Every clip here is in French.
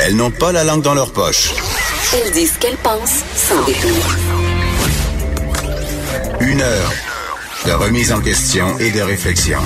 Elles n'ont pas la langue dans leur poche. Elles disent ce qu'elles pensent sans détour. Une heure de remise en question et de réflexion.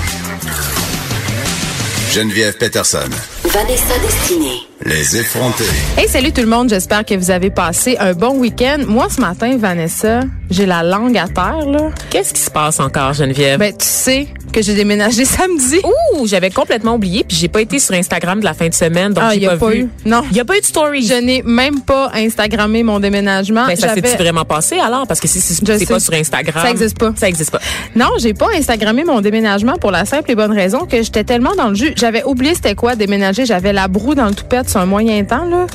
Geneviève Peterson. Vanessa Destinée. Les effrontés. Hey, salut tout le monde. J'espère que vous avez passé un bon week-end. Moi, ce matin, Vanessa, j'ai la langue à terre, là. Qu'est-ce qui se passe encore, Geneviève? Ben, tu sais que j'ai déménagé samedi. Ouh, j'avais complètement oublié, puis j'ai pas été sur Instagram de la fin de semaine, donc Ah, j'ai y a pas, pas vu. eu. Non. Il y a pas eu de story. Je n'ai même pas Instagrammé mon déménagement. Ben, ça s'est-tu vraiment passé alors? Parce que si c'est pas sur Instagram. Ça existe pas. Ça existe pas. Non, j'ai pas Instagrammé mon déménagement pour la simple et bonne raison que j'étais tellement dans le jus. J'avais oublié c'était quoi déménager. J'avais la broue dans le toupette sur un moyen temps là.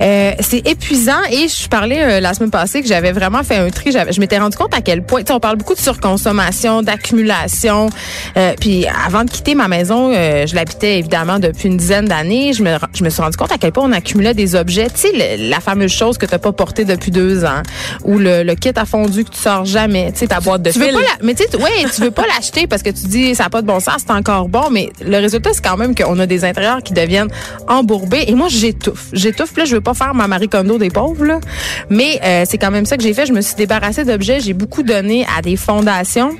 Euh, c'est épuisant et je parlais euh, la semaine passée que j'avais vraiment fait un tri. J'avais- Je m'étais rendu compte à quel point. On parle beaucoup de surconsommation, d'accumulation. Euh, puis avant de quitter ma maison, euh, je l'habitais évidemment depuis une dizaine d'années. Je me, je me suis rendu compte à quel point on accumulait des objets. Tu sais, la fameuse chose que t'as pas portée depuis deux ans, ou le, le kit à fondu que tu sors jamais. Tu sais, ta boîte de tu veux pas la- mais tu sais, tu- ouais, tu veux pas l'acheter parce que tu dis ça n'a pas de bon sens, c'est encore bon, mais le résultat c'est quand même qu'on a des intérieurs qui deviennent embourbés et moi j'étouffe, j'étouffe. Là, je veux pas faire ma Marie Kondo des pauvres là, mais euh, c'est quand même ça que j'ai fait. Je me suis débarrassée d'objets, j'ai beaucoup donné à des fondations.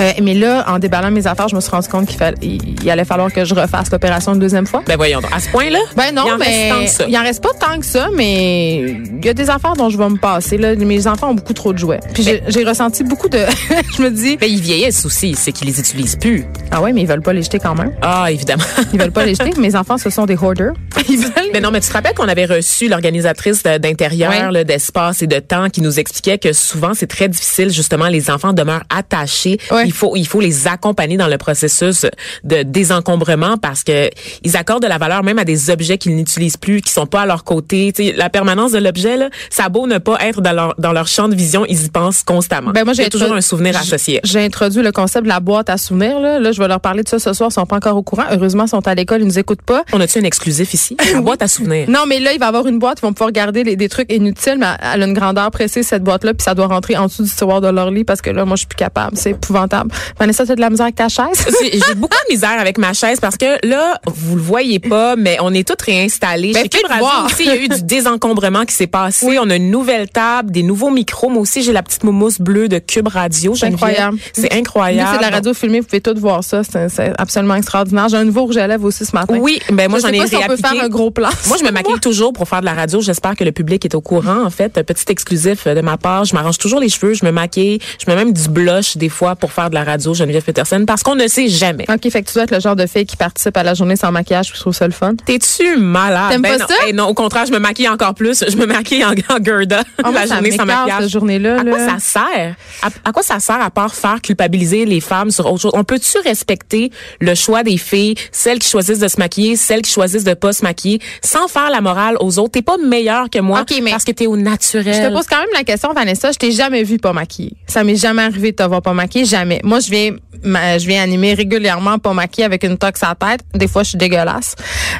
Euh, mais là, en déballant mes affaires, je me suis rendu compte qu'il fallait, il allait falloir que je refasse l'opération une deuxième fois. Ben voyons donc. À ce point-là? Ben non, il en mais reste tant que ça. il en reste pas tant que ça, mais il y a des affaires dont je vais me passer. Là. Mes enfants ont beaucoup trop de jouets. Puis j'ai- j'ai ressenti beaucoup de... je me dis, Ben, ils vieillissent aussi, c'est qu'ils les utilisent plus. ah ouais, mais ils veulent pas les jeter quand même. Ah, évidemment. Ils veulent pas les jeter. Mes enfants, ce sont des hoarders. Ils veulent... Mais non, mais tu te rappelles qu'on avait reçu l'organisatrice d'intérieur, là, d'espace et de temps qui nous expliquait que souvent c'est très difficile justement les enfants demeurent attachés. Ouais. Il faut il faut les accompagner dans le processus de désencombrement parce que ils accordent de la valeur même à des objets qu'ils n'utilisent plus, qui sont pas à leur côté. La permanence de l'objet là, ça a beau ne pas être dans leur dans leur champ de vision, ils y pensent constamment. Ben, moi, j'ai toujours un souvenir associé. J'ai introduit le concept de la boîte à souvenirs. Là, là je vais leur parler de ça ce soir. Ils sont pas encore au courant. Heureusement, ils sont à l'école. Ils nous écoutent pas. On a-tu un exclusif ici? La boîte à souvenirs. Non, mais là, il va y avoir une boîte. Ils vont pouvoir garder les- des trucs inutiles, mais elle a une grandeur précise, cette boîte-là, puis ça doit rentrer en dessous du tiroir de leur lit parce que là, moi, je suis plus capable. C'est épouvantable. Vanessa, t'as de la misère avec ta chaise? J'ai beaucoup de misère avec ma chaise parce que là, vous le voyez pas, mais on est toutes réinstallées. Ben, Chez Cube Radio aussi, il y a eu du désencombrement qui s'est passé. On a une nouvelle table, des nouveaux micros. Moi aussi, j'ai la petite moumousse bleue de Cube Radio. C'est incroyable. C'est incroyable. C'est de la radio filmée, vous pouvez tout voir ça. C'est absolument extraordinaire. J'ai un nouveau rouge à lèvres aussi ce matin. Oui, ben moi je j'en ai si on peut faire un gros plan. Moi, je me maquille toujours pour faire de la radio. J'espère que le public est au courant. En fait, petit exclusif de ma part, je m'arrange toujours les cheveux, je me maquille, je mets même du blush des fois pour faire de la radio, Geneviève Peterson, parce qu'on ne sait jamais. OK, fait que tu dois être le genre de fille qui participe à la journée sans maquillage, puis je trouve ça le fun. T'es-tu malade? T'aimes Ben pas non. ça? Non, au contraire, je me maquille encore plus. Je me maquille en, en Gerda Ah, moi, la journée sans maquillage. cette journée-là. À quoi là. ça sert? À, à quoi ça sert à part faire culpabiliser les femmes sur autre chose? On peut-tu respecter le choix des filles, celles qui choisissent de se maquiller, celles qui choisissent de pas se maquiller, sans faire la morale aux autres? T'es pas meilleure que moi mais parce que t'es au naturel. Je te pose quand même la question, Vanessa. Je t'ai jamais vu pas maquillée. Ça m'est jamais arrivé de te voir pas maquillée, jamais. Moi, je viens, ma- je viens animer régulièrement pas maquillée avec une tox à la tête. Des fois, je suis dégueulasse.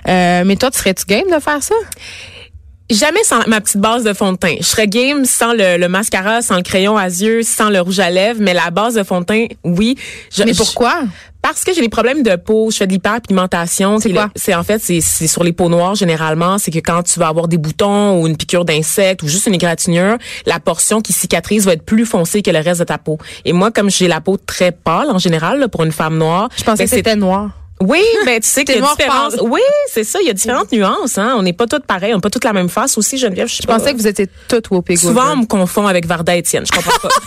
Euh, mais toi, tu serais-tu game de faire ça? Jamais sans ma petite base de fond de teint. Je serais game sans le, le mascara, sans le crayon à yeux, sans le rouge à lèvres, mais la base de fond de teint, oui. Je- Mais je- pourquoi? Parce que j'ai des problèmes de peau, je fais de l'hyperpigmentation. C'est quoi? C'est en fait c'est sur les peaux noires généralement, c'est que quand tu vas avoir des boutons ou une piqûre d'insecte ou juste une égratignure, la portion qui cicatrise va être plus foncée que le reste de ta peau. Et moi comme j'ai la peau très pâle en général là, pour une femme noire, Je pensais ben, que c'était noir. oui, ben tu sais qu'il y a différentes. Oui, c'est ça, il y a différentes nuances hein, on n'est pas toutes pareilles, on n'a pas toutes la même face aussi Geneviève, je, Je pas. pensais que vous étiez toutes Whoopi souvent on me confond avec Varda Étienne, je comprends pas.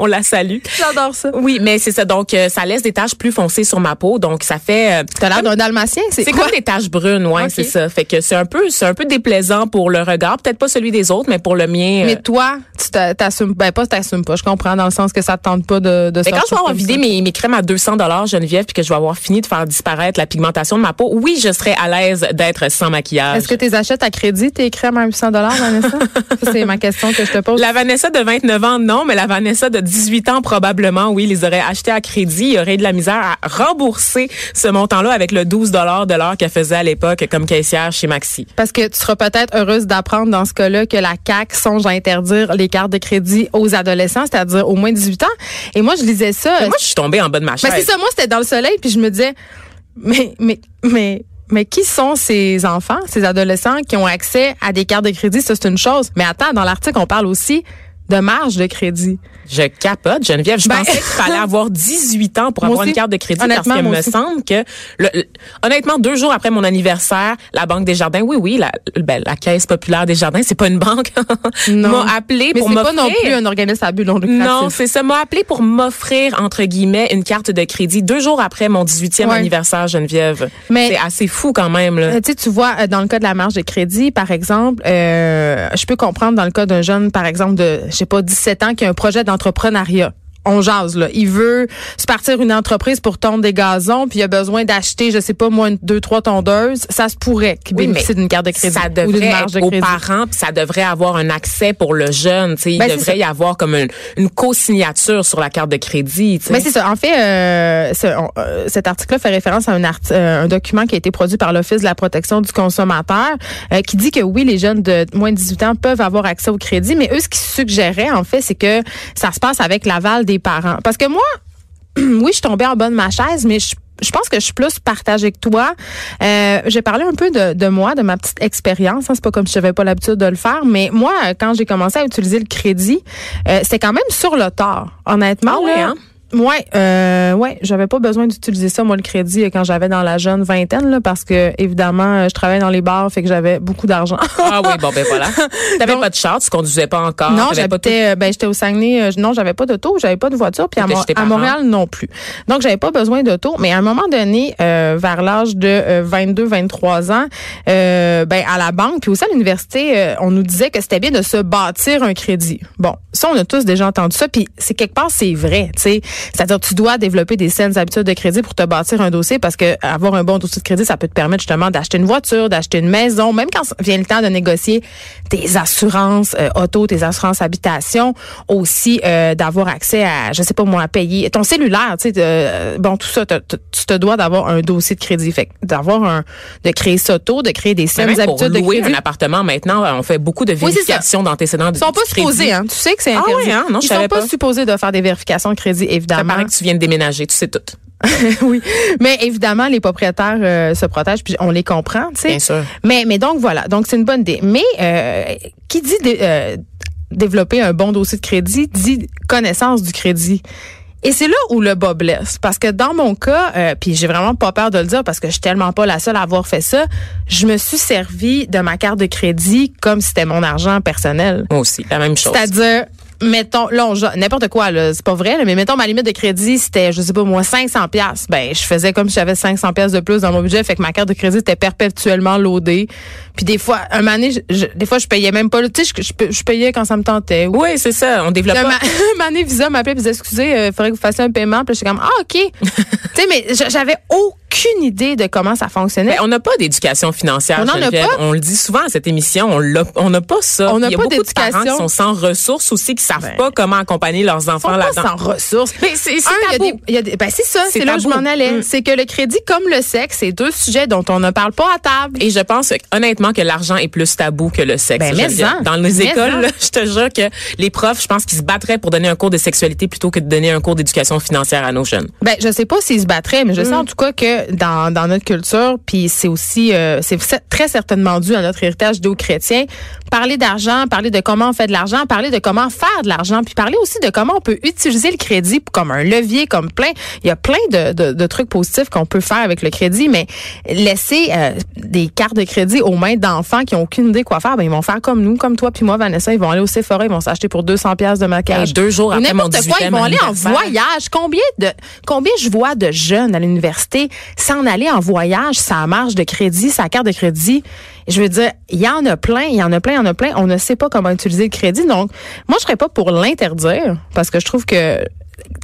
on la salue. J'adore ça. Oui, mais c'est ça. Donc, euh, ça laisse des taches plus foncées sur ma peau. Donc, ça fait. euh, T'as l'air d'un dalmatien, c'est c'est quoi? comme des taches brunes, ouais, c'est ça. Fait que c'est un peu, c'est un peu déplaisant pour le regard. Peut-être pas celui des autres, mais pour le mien. Mais euh, toi, tu t'a- t'assumes, ben pas t'assumes pas, je comprends dans le sens que ça te tente pas de, de mais quand je vais avoir vidé mes, mes crèmes à 200 dollars Geneviève puis que je vais avoir fini de faire disparaître la pigmentation de ma peau, oui, je serais à l'aise d'être sans maquillage. Est-ce que tu les achètes à crédit, tes crèmes à 800 Vanessa? Ça, c'est ma question que je te pose. La Vanessa de 29 ans, non, mais la Vanessa de 18 ans, probablement, oui, les aurait achetés à crédit. Il y aurait de la misère à rembourser ce montant-là avec le 12 de l'heure qu'elle faisait à l'époque comme caissière chez Maxi. Parce que tu seras peut-être heureuse d'apprendre dans ce cas-là que la CAQ songe à interdire les cartes de crédit aux adolescents, c'est-à-dire au moins 18 ans. Et moi, je lisais ça. Mais moi, je suis tombée en bas de ma chaise. Ben, c'est ça, moi, c'était dans le soleil, puis je me disais, mais, mais, mais, mais qui sont ces enfants, ces adolescents qui ont accès à des cartes de crédit? Ça, c'est une chose. Mais attends, dans l'article, on parle aussi de marge de crédit. Je capote, Geneviève. Je Ben- pensais qu'il fallait avoir 18 ans pour avoir aussi. une carte de crédit parce qu'il me aussi. semble que, le- le- honnêtement, deux jours après mon anniversaire, la Banque des Jardins, oui, oui, la, ben, la Caisse populaire des Jardins, c'est pas une banque, m'a appelé Mais pour c'est pas non m'offrir. plus un organisme à but non lucratif. Non, c'est ça. M'a appelé pour m'offrir, entre guillemets, une carte de crédit deux jours après mon 18e Ouais. anniversaire, Geneviève. Mais- c'est assez fou quand même, là. Euh, tu vois, euh, dans le cas de la marge de crédit, par exemple, euh, je peux comprendre dans le cas d'un jeune, par exemple, de, je pas, 17 ans, qui a un projet d'entrepreneuriat. On jase, là. Il veut se partir une entreprise pour tondre des gazons, puis il a besoin d'acheter, je sais pas, moi, une, deux, trois tondeuses. Ça se pourrait qu'il Oui, bénéficie d'une carte de crédit. Ça ou d'une devrait marge de être aux parents, puis ça devrait avoir un accès pour le jeune. Ben, il c'est devrait y avoir comme une, une co-signature sur la carte de crédit. Mais c'est ça. En fait, euh, on- euh, cet article-là fait référence à un, art- euh, un document qui a été produit par l'Office de la protection du consommateur qui dit que oui, les jeunes de moins de 18 ans peuvent avoir accès au crédit, mais eux, ce qu'ils suggéraient, en fait, c'est que ça se passe avec l'aval des parents. Parce que moi, oui, je suis tombée en bas de ma chaise, mais je je pense que je suis plus partagée que toi. Euh, j'ai parlé un peu de, de moi, de ma petite expérience. Hein. C'est pas comme si j'avais pas l'habitude de le faire, mais moi, quand j'ai commencé à utiliser le crédit, euh, c'était quand même sur le tard, honnêtement. Ah ouais, là. hein? Ouais, euh, ouais, j'avais pas besoin d'utiliser ça moi le crédit euh, quand j'avais dans la jeune vingtaine là, parce que évidemment euh, je travaillais dans les bars, fait que j'avais beaucoup d'argent. Ah oui, bon ben voilà. T'avais pas de char, tu conduisais pas encore. non, j'habitais, euh, ben j'étais au Saguenay. euh, non, j'avais pas d'auto, j'avais pas de voiture, puis à, Mo- à. Montréal non plus. Donc j'avais pas besoin d'auto, mais à un moment donné, euh, vers l'âge de 22, 23 ans, euh, ben à la banque puis aussi à l'université, euh, on nous disait que c'était bien de se bâtir un crédit. Bon, ça on a tous déjà entendu ça, puis c'est quelque part c'est vrai, tu sais. C'est-à-dire tu dois développer des saines habitudes de crédit pour te bâtir un dossier parce que avoir un bon dossier de crédit, ça peut te permettre justement d'acheter une voiture, d'acheter une maison, même quand vient le temps de négocier tes assurances euh, auto, tes assurances habitation, aussi euh, d'avoir accès à, je sais pas moi, à payer ton cellulaire, tu sais, euh, bon tout ça, tu te dois d'avoir un dossier de crédit, fait d'avoir un, de créer ça tôt, de créer des saines même pour habitudes de louer crédit. un appartement maintenant, on fait beaucoup de vérifications d'antécédents de Ils sont pas supposés, hein. Tu sais que c'est Ah interdit. ouais, hein? Non, je Ils sont savais pas, pas. supposés de faire des vérifications de crédit, Ça évidemment. paraît que tu viens de déménager, tu sais tout. oui, mais évidemment, les propriétaires euh, se protègent, puis on les comprend, tu sais. Bien sûr. Mais, mais donc voilà, donc c'est une bonne idée. Mais euh, qui dit euh, développer un bon dossier de crédit dit connaissance du crédit. Et c'est là où le bas blesse. Parce que dans mon cas, euh, puis j'ai vraiment pas peur de le dire parce que je suis tellement pas la seule à avoir fait ça, je me suis servi de ma carte de crédit comme si c'était mon argent personnel. Moi aussi, la même chose. C'est-à-dire, mettons, là, n'importe quoi, là, c'est pas vrai, là, mais mettons, ma limite de crédit, c'était, je sais pas, moi, 500 pièces. Ben, je faisais comme si j'avais 500 pièces de plus dans mon budget, fait que ma carte de crédit était perpétuellement loadée. Puis des fois, un moment donné, je- je- des fois, je payais même pas, tu sais, je, payais quand ça me tentait. Ou- Oui, c'est ça. On développe pas. ma- donné, Visa m'appelait et disait, excusez, il faudrait que vous fassiez un paiement. Puis j'étais comme, ah, OK. tu sais, mais j'avais aucune idée de comment ça fonctionnait. Ben, on n'a pas d'éducation financière. On a pas. On le dit souvent à cette émission, on n'a pas ça. On n'a Il y a pas beaucoup de parents d'éducation. qui sont sans ressources aussi, qui savent Ben. pas comment accompagner leurs enfants là-dedans. sans ressources. C'est, ben c'est ça, C'est là où je m'en allais. Mm. C'est que le crédit comme le sexe, c'est deux sujets dont on ne parle pas à table. Et je pense honnêtement que l'argent est plus tabou que le sexe. Ben, mais. Dans les Mais écoles, là, je te jure que les profs, je pense qu'ils se battraient pour donner un cours de sexualité plutôt que de donner un cours d'éducation financière à nos jeunes. Ben, je sais pas s'ils se battraient, mais je Mm. sais en tout cas que que dans, dans notre culture, puis c'est aussi euh, c'est très certainement dû à notre héritage judéo-chrétien, parler d'argent, parler de comment on fait de l'argent, parler de comment faire de l'argent, puis parler aussi de comment on peut utiliser le crédit comme un levier, comme plein. Il y a plein de, de, de trucs positifs qu'on peut faire avec le crédit, mais laisser euh, des cartes de crédit aux mains d'enfants qui ont aucune idée quoi faire, ben ils vont faire comme nous, comme toi puis moi, Vanessa, ils vont aller au Sephora, ils vont s'acheter pour 200 pièces de maquillage. deux jours après mon quoi, ils vont aller en voyage. Combien de combien je vois de jeunes à l'université s'en aller en voyage, ça marge de crédit, sa carte de crédit. Je veux dire, il y en a plein, il y en a plein, il y en a plein. On ne sait pas comment utiliser le crédit. Donc, moi, je serais pas pour l'interdire parce que je trouve que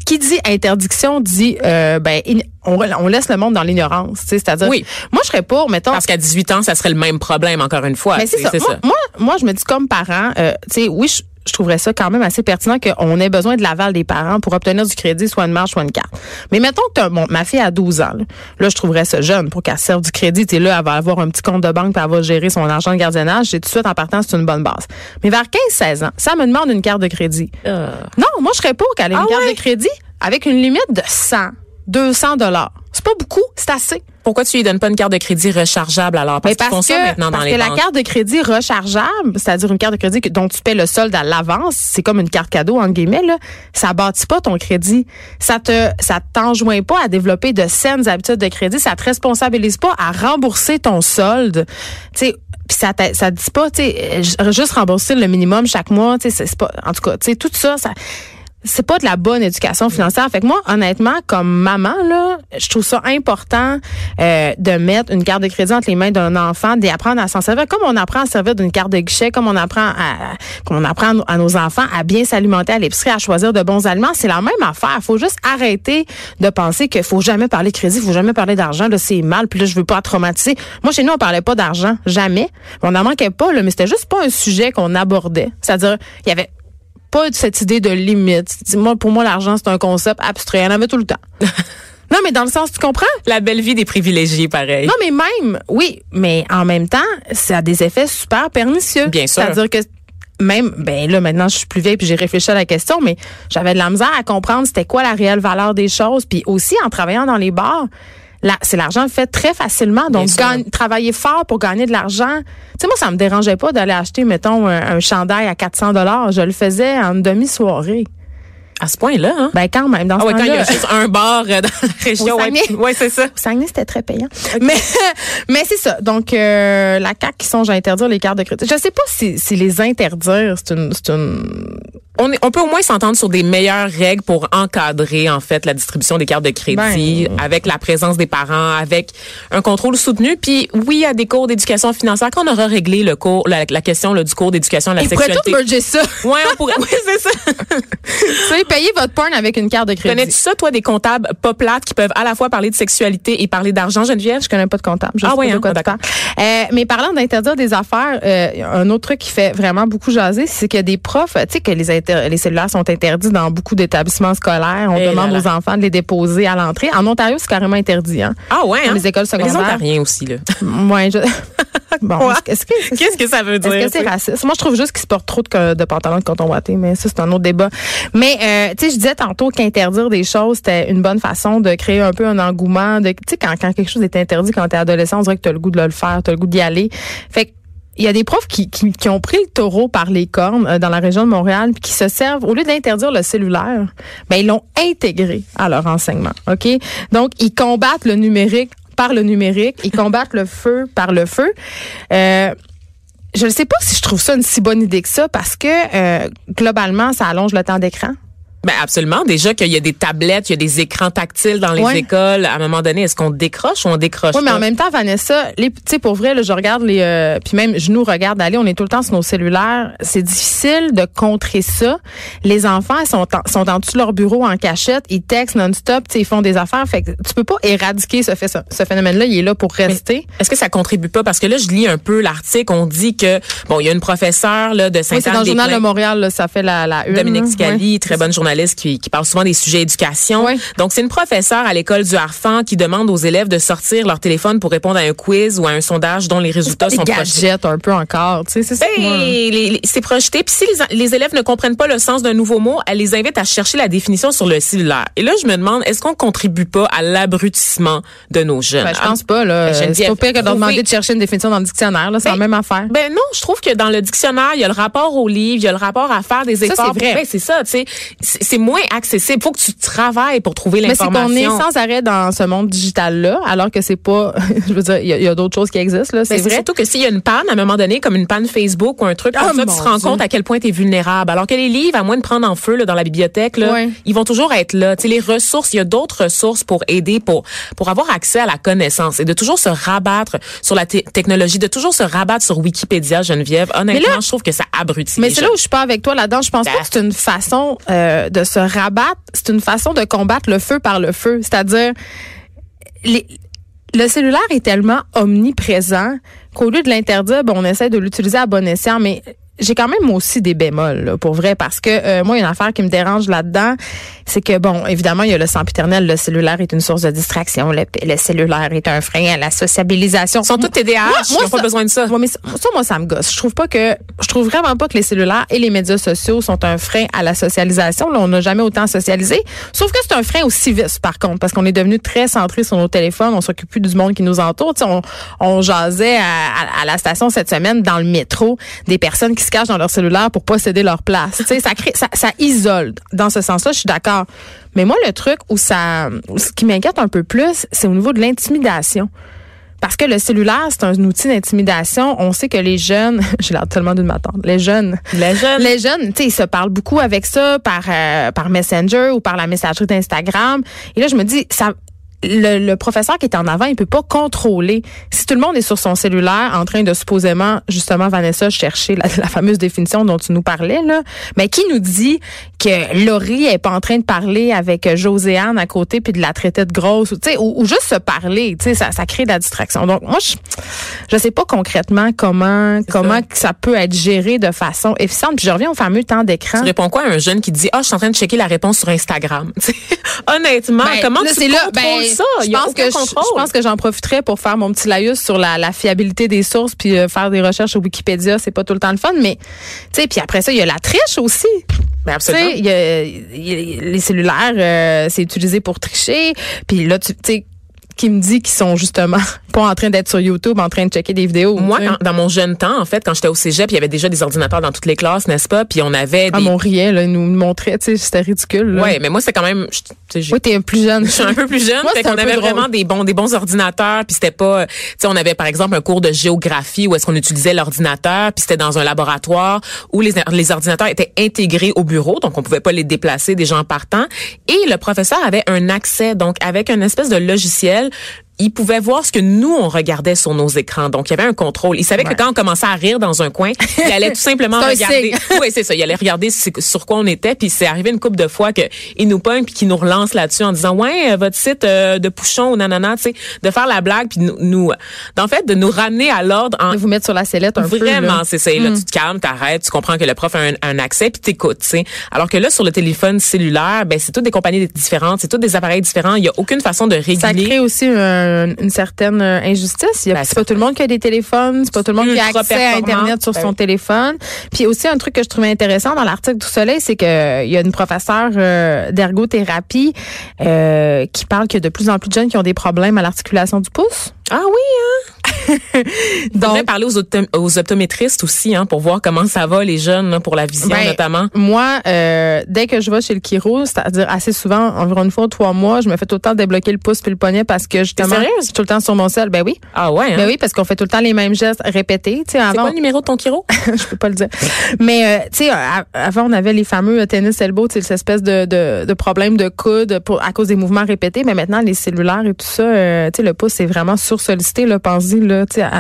qui dit interdiction dit euh, ben on, on, laisse le monde dans l'ignorance, c'est-à-dire oui. moi je serais pour mettons parce qu'à 18 ans ça serait le même problème encore une fois. Mais c'est ça. Moi, moi, je me dis comme parent euh, tu sais oui je, je trouverais ça quand même assez pertinent qu'on ait besoin de l'aval des parents pour obtenir du crédit, soit une marche, soit une carte. Mais mettons que bon, ma fille a 12 ans. Là, je trouverais ça jeune pour qu'elle serve du crédit. Et là, elle va avoir un petit compte de banque, puis elle va gérer son argent de gardiennage. Et tout de suite, en partant, c'est une bonne base. Mais vers 15-16 ans, ça me demande une carte de crédit. Euh. Non, moi, je serais pour qu'elle ait une Ah carte ouais? de crédit avec une limite de 100, 200 dollars. C'est pas beaucoup, c'est assez. Pourquoi tu lui donnes pas une carte de crédit rechargeable alors? Parce, Mais qu'ils font ça maintenant dans parce les que la carte de crédit rechargeable, c'est-à-dire une carte de crédit que- dont tu paies le solde à l'avance, c'est comme une carte cadeau entre guillemets là, ça bâtit pas ton crédit. Ça te ça t'enjoint pas à développer de saines habitudes de crédit, ça te responsabilise pas à rembourser ton solde. Tu sais puis ça ça dit pas tu sais euh, juste rembourser le minimum chaque mois, tu sais c'est pas en tout cas, tu sais tout ça ça c'est pas de la bonne éducation financière. Fait que moi, honnêtement, comme maman, là, je trouve ça important euh, de mettre une carte de crédit entre les mains d'un enfant, d'apprendre à s'en servir, comme on apprend à servir d'une carte de guichet, comme on apprend à, comme on apprend à nos- enfants à bien s'alimenter à l'épicerie, à choisir de bons aliments. C'est la même affaire. Faut juste arrêter de penser qu'il faut jamais parler de crédit, faut jamais parler d'argent. Là, c'est mal. Puis là, je veux pas traumatiser. Moi, chez nous, on parlait pas d'argent, jamais. On n'en manquait pas, là, mais c'était juste pas un sujet qu'on abordait. C'est-à-dire, il y avait pas cette idée de limite. Moi, pour moi, l'argent, c'est un concept abstrait. Il y en avait tout le temps. non, mais dans le sens, tu comprends? La belle vie des privilégiés, pareil. Non, mais même, oui, mais en même temps, ça a des effets super pernicieux. Bien sûr. C'est-à-dire que même, ben là, maintenant, je suis plus vieille puis j'ai réfléchi à la question, mais j'avais de la misère à comprendre c'était quoi la réelle valeur des choses. Puis aussi, en travaillant dans les bars, c'est l'argent fait très facilement. Donc, gagne- travailler fort pour gagner de l'argent. Tu sais, moi, ça me dérangeait pas d'aller acheter, mettons, un, un chandail à 400 dollars. Je le faisais en demi-soirée. À ce point-là, hein? Ben, quand même, dans Ah ce ouais, quand il y a juste un bar euh, dans la région. Au Ouais, c'est ça. Au Saguenay, c'était très payant. Mais, mais c'est ça. Donc, euh, la CAQ qui songe à interdire les cartes de crédit. Je sais pas si, si les interdire, c'est une, c'est une... On, est- on peut au moins s'entendre sur des meilleures règles pour encadrer en fait la distribution des cartes de crédit Ben. avec la présence des parents, avec un contrôle soutenu. Puis oui, il y a des cours d'éducation financière. Quand on aura réglé le cours, la, la question là, du cours d'éducation à la Ils pourraient sexualité. tout merger ça. Ouais, on pourrait. Oui, c'est ça. Vous savez, payer votre porn avec une carte de crédit. Connais-tu ça, toi, des comptables pas plates qui peuvent à la fois parler de sexualité et parler d'argent, Geneviève? Je connais pas de comptable. Je Ah sais oui, pas de hein? quoi Ah. Euh, mais parlant d'interdire des affaires, euh, un autre truc qui fait vraiment beaucoup jaser, c'est qu'il y a des profs, tu sais que les, les cellulaires sont interdits dans beaucoup d'établissements scolaires. On Eh demande là. aux enfants de les déposer à l'entrée. En Ontario, c'est carrément interdit. Hein? Ah ouais, Dans hein? les écoles Mais Les secondaires. Ontariens aussi, là. Ouais, je... bon, Ouais. est-ce que, est-ce que- Qu'est-ce que ça veut dire? Est-ce que c'est raciste? Moi, je trouve juste qu'ils se portent trop de, pantalons de coton watté, mais ça, c'est un autre débat. Mais, euh, tu sais, je disais tantôt qu'interdire des choses, c'était une bonne façon de créer un peu un engouement. de Tu sais, quand, quand quelque chose est interdit quand t'es adolescent, on dirait que t'as le goût de le faire, t'as le goût d'y aller. Fait que, il y a des profs qui, qui, qui ont pris le taureau par les cornes euh, dans la région de Montréal puis qui se servent au lieu d'interdire le cellulaire, ben ils l'ont intégré à leur enseignement. OK? Donc ils combattent le numérique par le numérique, ils combattent le feu par le feu. Euh, je ne sais pas si je trouve ça une si bonne idée que ça parce que euh, globalement ça allonge le temps d'écran. Ben absolument. Déjà qu'il y a des tablettes, il y a des écrans tactiles dans les Ouais. écoles. À un moment donné, est-ce qu'on décroche ou on décroche Oui, mais en même temps, Vanessa, les, tu sais, pour vrai, là, je regarde les, euh, puis même je nous regarde aller, on est tout le temps sur nos cellulaires. C'est difficile de contrer ça. Les enfants ils sont en, sont en dessous de leur bureau en cachette, ils textent non-stop, ils font des affaires. Fait que tu peux pas éradiquer ce, fait, ce phénomène-là. Il est là pour rester. Est-ce que ça contribue pas? Parce que là, je lis un peu l'article. On dit que, bon, il y a une professeure là, de Oui, c'est dans le journal de Montréal, là, ça fait la, la une. Dominique. Scali, Ouais. très bonne journaliste journaliste qui, qui parle souvent des sujets éducation. Donc, c'est une professeure à l'école du Harfang qui demande aux élèves de sortir leur téléphone pour répondre à un quiz ou à un sondage dont les résultats sont projetés. un peu encore, tu sais, c'est ça. Ben, c'est projeté. Puis si les, les élèves ne comprennent pas le sens d'un nouveau mot, elle les invite à chercher la définition sur le cellulaire. Et là, je me demande, est-ce qu'on contribue pas à l'abrutissement de nos jeunes? Ben, je pense pas, là. Ben, C'est pas pire que de demander de chercher une définition dans le dictionnaire, là. C'est la Ben, même affaire. Ben non, je trouve que dans le dictionnaire, il y a le rapport au livre, il y a le rapport à faire des efforts. c'est vrai. Ben, c'est ça, tu sais. C'est moins accessible. Faut que tu travailles pour trouver Mais c'est l'information. qu'on est sans arrêt dans ce monde digital-là, alors que c'est pas, je veux dire, il y a, d'autres choses qui existent, là. C'est vrai. Surtout que s'il y a une panne, à un moment donné, comme une panne Facebook ou un truc comme ça, tu te rends Dieu. compte à quel point tu es vulnérable. Alors que les livres, à moins de prendre en feu là, dans la bibliothèque, là, ils vont toujours être là. Tu sais, les ressources, il y a d'autres ressources pour aider, pour pour avoir accès à la connaissance et de toujours se rabattre sur la te- technologie, de toujours se rabattre sur Wikipédia, Geneviève. Honnêtement, là- je trouve que ça abrutit. Mais c'est là où je suis pas avec toi là-dedans. Je pense pas Ben. que c'est une façon euh, de se rabattre. C'est une façon de combattre le feu par le feu. C'est-à-dire, le cellulaire est tellement omniprésent qu'au lieu de l'interdire, ben, on essaie de l'utiliser à bon escient. Mais j'ai quand même aussi des bémols, là, pour vrai, parce que euh, moi, il y a une affaire qui me dérange là-dedans, c'est que, bon, évidemment, il y a le sempiternel, le cellulaire est une source de distraction, le, le cellulaire est un frein à la sociabilisation. Ils sont tous TDAH, Moi- ils moi, n'ont pas besoin de ça. Ouais, mais ça, moi, ça me gosse. Je trouve pas que, je trouve vraiment pas que les cellulaires et les médias sociaux sont un frein à la socialisation. Là, on n'a jamais autant socialisé. Sauf que c'est un frein au civisme, par contre, parce qu'on est devenu très centré sur nos téléphones. On s'occupe plus du monde qui nous entoure. Tu sais, on, on jasait à, à- à la station cette semaine dans le métro des personnes qui se cachent dans leur cellulaire pour pas céder leur place. Tu sais, ça crée, ça, ça isole. Dans ce sens-là, je suis d'accord. Mais moi, le truc où ça, ce qui m'inquiète un peu plus, c'est au niveau de l'intimidation. Parce que le cellulaire, c'est un outil d'intimidation. On sait que les jeunes, j'ai l'air tellement d'une m'attendre, les jeunes, Les jeunes. les jeunes, tu sais, ils se parlent beaucoup avec ça par euh, par Messenger ou par la messagerie d'Instagram. Et là, je me dis, ça, le, le professeur qui est en avant, il peut pas contrôler. Si tout le monde est sur son cellulaire en train de supposément, justement, Vanessa, chercher la, la fameuse définition dont tu nous parlais, là, mais qui nous dit que Laurie est pas en train de parler avec euh, Joséanne à côté puis de la traiter de grosse, ou, tu sais, ou, ou juste se parler, tu sais, ça, ça crée de la distraction. Donc, moi, je, je sais pas concrètement comment, comment ça. ça peut être géré de façon efficiente. Puis je reviens au fameux temps d'écran. Tu réponds quoi à un jeune qui dit ah je suis en train de checker la réponse sur Instagram honnêtement Ben, comment là, tu là, contrôles ben, ça Je pense que je, pense que j'en profiterai pour faire mon petit laïus sur la, la fiabilité des sources puis euh, faire des recherches sur Wikipédia, c'est pas tout le temps le fun, mais tu sais, puis après ça, il y a la triche aussi. Ben, Tu sais, absolument. les cellulaires, euh, c'est utilisé pour tricher. Puis là, tu sais, qui me dit qu'ils sont justement pas en train d'être sur YouTube, en train de checker des vidéos. Moi, quand- dans mon jeune temps, en fait, quand j'étais au cégep, il y avait déjà des ordinateurs dans toutes les classes, n'est-ce pas? Puis on avait Ah, des. mon riait, là, ils nous montraient, tu sais, c'était ridicule. Là. ouais, mais moi, c'était quand même. Oui, t'es plus jeune. Je suis un peu plus jeune, Moi, fait qu'on un avait drôle. vraiment des bons des bons ordinateurs, puis c'était pas tu sais on avait par exemple un cours de géographie où est-ce qu'on utilisait l'ordinateur, puis c'était dans un laboratoire où les les ordinateurs étaient intégrés au bureau, donc on pouvait pas les déplacer des gens partant et le professeur avait un accès donc avec une espèce de logiciel elle, il pouvait voir ce que nous on regardait sur nos écrans. Donc il y avait un contrôle. Il savait que quand on commençait à rire dans un coin, il allait tout simplement regarder. Oui, c'est ça. Il allait regarder sur quoi on était. Puis c'est arrivé une couple de fois que il nous pogne puis qu'il nous relance là-dessus en disant ouais euh, votre site euh, de Pouchon ou nanana, tu sais, de faire la blague puis nous, nous en fait de nous ramener à l'ordre en De vous mettre sur la sellette un peu. Vraiment, là. c'est ça. Et Là, tu te calmes, t'arrêtes, tu comprends que le prof a un, un accès, puis t'écoutes. tu sais. Alors que là, sur le téléphone cellulaire, ben c'est toutes des compagnies différentes, c'est tous des appareils différents. Il y a aucune façon de Ça réguler. crée aussi un- une certaine euh, injustice. Il y a- Ben, c'est pas tout le monde qui a des téléphones, c'est pas tout le monde qui a accès à. Internet sur Ben son oui. téléphone. Puis aussi un truc que je trouvais intéressant dans l'article du Soleil, c'est que euh, il y a une professeure euh, d'ergothérapie euh, qui parle qu'il y a de plus en plus de jeunes qui ont des problèmes à l'articulation du pouce. Ah oui, hein? Donc parler aux, optom- aux optométristes aussi, hein, pour voir comment ça va les jeunes là, pour la vision Ben, notamment. Moi, euh, dès que je vais chez le chiro, c'est-à-dire assez souvent, environ une fois ou trois mois, je me fais tout le temps débloquer le pouce puis le poignet parce que justement, sérieuse? je suis tout le temps sur mon sel. Ben oui, Ah ouais. Hein? ben oui, parce qu'on fait tout le temps les mêmes gestes répétés. Tu sais, C'est quoi le numéro de ton chiro? je peux pas le dire. Mais euh, tu sais, avant on avait les fameux euh, tennis elbow, tu sais, cette espèce de, de, de problème de coude pour, à cause des mouvements répétés. Mais maintenant les cellulaires et tout ça, euh, tu sais, le pouce est vraiment sursollicité. Là, pense-y là,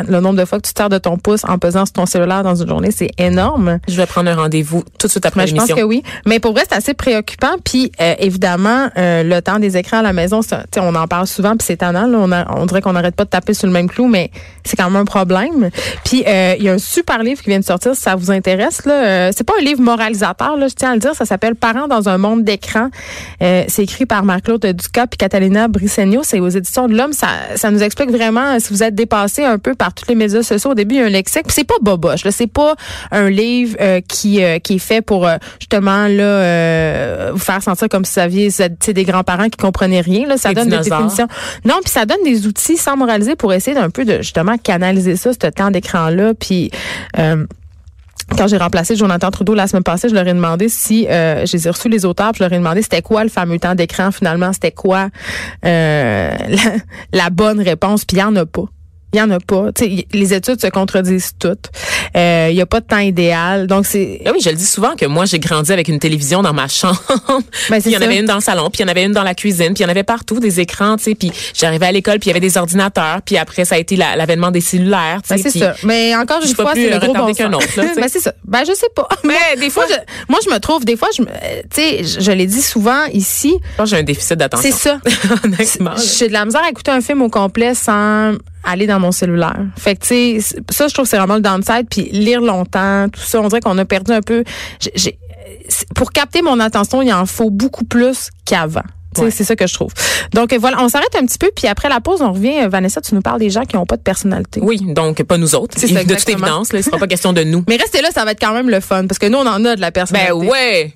le nombre de fois que tu te de ton pouce en pesant sur ton cellulaire dans une journée, c'est énorme. Je vais prendre un rendez-vous tout de suite après l'émission. Je pense que oui. Mais pour vrai, c'est assez préoccupant. Puis euh, évidemment, euh, le temps des écrans à la maison, on en parle souvent, puis c'est étonnant. on, on dirait qu'on n'arrête pas de taper sur le même clou, mais c'est quand même un problème. Puis euh, il y a un super livre qui vient de sortir, si ça vous intéresse. Là, c'est pas un livre moralisateur, là, je tiens à le dire. Ça s'appelle Parents dans un monde d'écran. c'est écrit par Marc-Claude Ducas puis Catalina Bricegno. C'est aux éditions de l'Homme. Ça, ça nous explique vraiment si vous êtes dépassé un peu par tous les médias sociaux. Au début, il y a un lexique. Puis c'est pas boboche. Là, c'est pas un livre qui qui est fait pour justement là vous faire sentir comme si vous aviez des grands-parents qui comprenaient rien. Là, ça donne des définitions. Non, puis ça donne des outils sans moraliser pour essayer d'un peu de justement canaliser ça, ce temps d'écran-là. Puis euh, quand j'ai remplacé Jonathan Trudeau la semaine passée, je leur ai demandé si euh, j'ai reçu les auteurs, je leur ai demandé c'était quoi le fameux temps d'écran finalement, c'était quoi euh, la, la, bonne réponse, puis il n'y en a pas. Il y en a pas. les études se contredisent toutes. Euh, il y a pas de temps idéal. Donc c'est. Ah oui, je le dis souvent que moi j'ai grandi avec une télévision dans ma chambre. Ben, il y en avait une dans le salon, puis il y en avait une dans la cuisine, puis il y en avait partout des écrans, tu sais. Puis j'arrivais à l'école, puis il y avait des ordinateurs, puis après ça a été l'avènement des cellulaires. Ben, c'est ça. Mais encore une fois, c'est le gros bon qu'un autre. ben, c'est ça. Ben je sais pas. Mais des fois, moi je, moi, je me trouve des fois, je, tu sais, je, je l'ai dit souvent ici. J'ai un déficit d'attention. C'est ça. J'ai de la misère à écouter un film au complet sans aller dans mon cellulaire. Fait que, tu sais, ça, je trouve que c'est vraiment le downside. Puis lire longtemps, tout ça, on dirait qu'on a perdu un peu. J'ai, pour capter mon attention, il en faut beaucoup plus qu'avant. C'est ça que je trouve. Donc voilà, on s'arrête un petit peu, puis après la pause, on revient. Vanessa, tu nous parles des gens qui n'ont pas de personnalité. Oui, donc pas nous autres. Ça, de toute évidence, là, ne sera pas question de nous. Mais restez là, ça va être quand même le fun, parce que nous, on en a de la personnalité. Ben ouais!